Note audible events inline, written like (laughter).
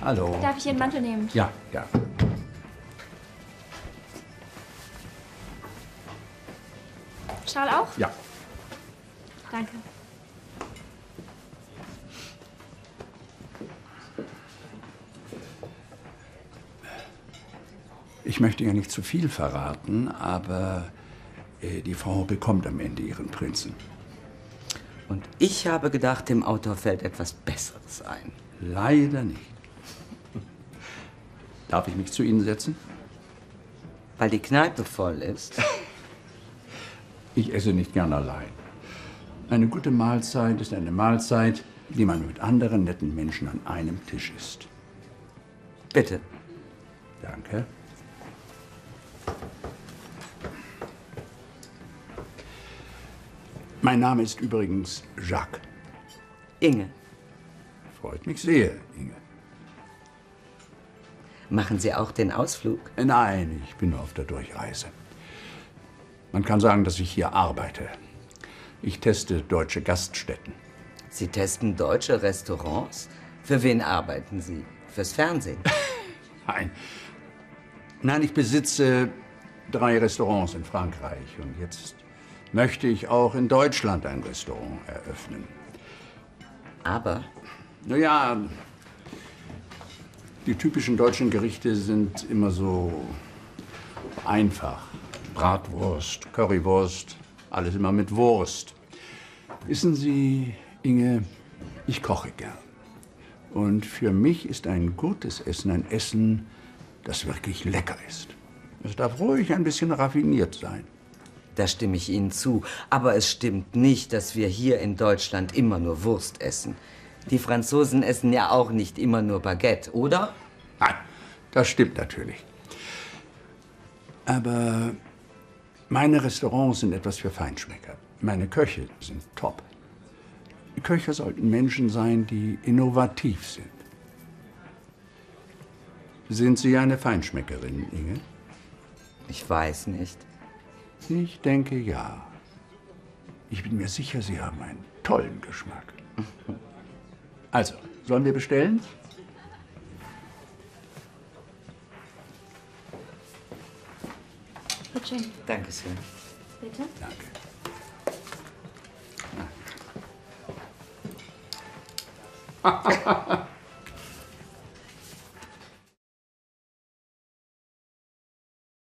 Hallo. Darf ich Ihren Mantel nehmen? Ja, ja. Schal auch? Ja. Danke. Ich möchte ja nicht zu viel verraten, aber äh, die Frau bekommt am Ende ihren Prinzen. Und ich habe gedacht, dem Autor fällt etwas Besseres ein. Leider nicht. Darf ich mich zu Ihnen setzen? Weil die Kneipe voll ist. (laughs) Ich esse nicht gern allein. Eine gute Mahlzeit ist eine Mahlzeit, die man mit anderen netten Menschen an einem Tisch isst. Bitte. Danke. Mein Name ist übrigens Jacques. Inge, Freut mich sehr, Inge. machen Sie auch den Ausflug? Nein, ich bin nur auf der Durchreise. Man kann sagen, dass ich hier arbeite. Ich teste deutsche Gaststätten. Sie testen deutsche Restaurants? Für wen arbeiten Sie? Fürs Fernsehen? (laughs) Nein. Nein, ich besitze drei Restaurants in Frankreich und jetzt möchte ich auch in Deutschland ein Restaurant eröffnen. Aber Naja, die typischen deutschen Gerichte sind immer so einfach. Bratwurst, Currywurst, alles immer mit Wurst. Wissen Sie, Inge, ich koche gern. Und für mich ist ein gutes Essen ein Essen, das wirklich lecker ist. Es darf ruhig ein bisschen raffiniert sein. da stimme ich Ihnen zu. Aber es stimmt nicht, dass wir hier in Deutschland immer nur Wurst essen. Die Franzosen essen ja auch nicht immer nur Baguette, oder? Nein, das stimmt natürlich. Aber meine Restaurants sind etwas für Feinschmecker. Meine Köche sind top. Köche sollten Menschen sein, die innovativ sind. Sind Sie eine Feinschmeckerin, Inge? Ich weiß nicht. Ich denke ja. Ich bin mir sicher, Sie haben einen tollen Geschmack. Also, sollen wir bestellen? Bitte schön. Dankeschön. Bitte? Danke. (laughs) (laughs)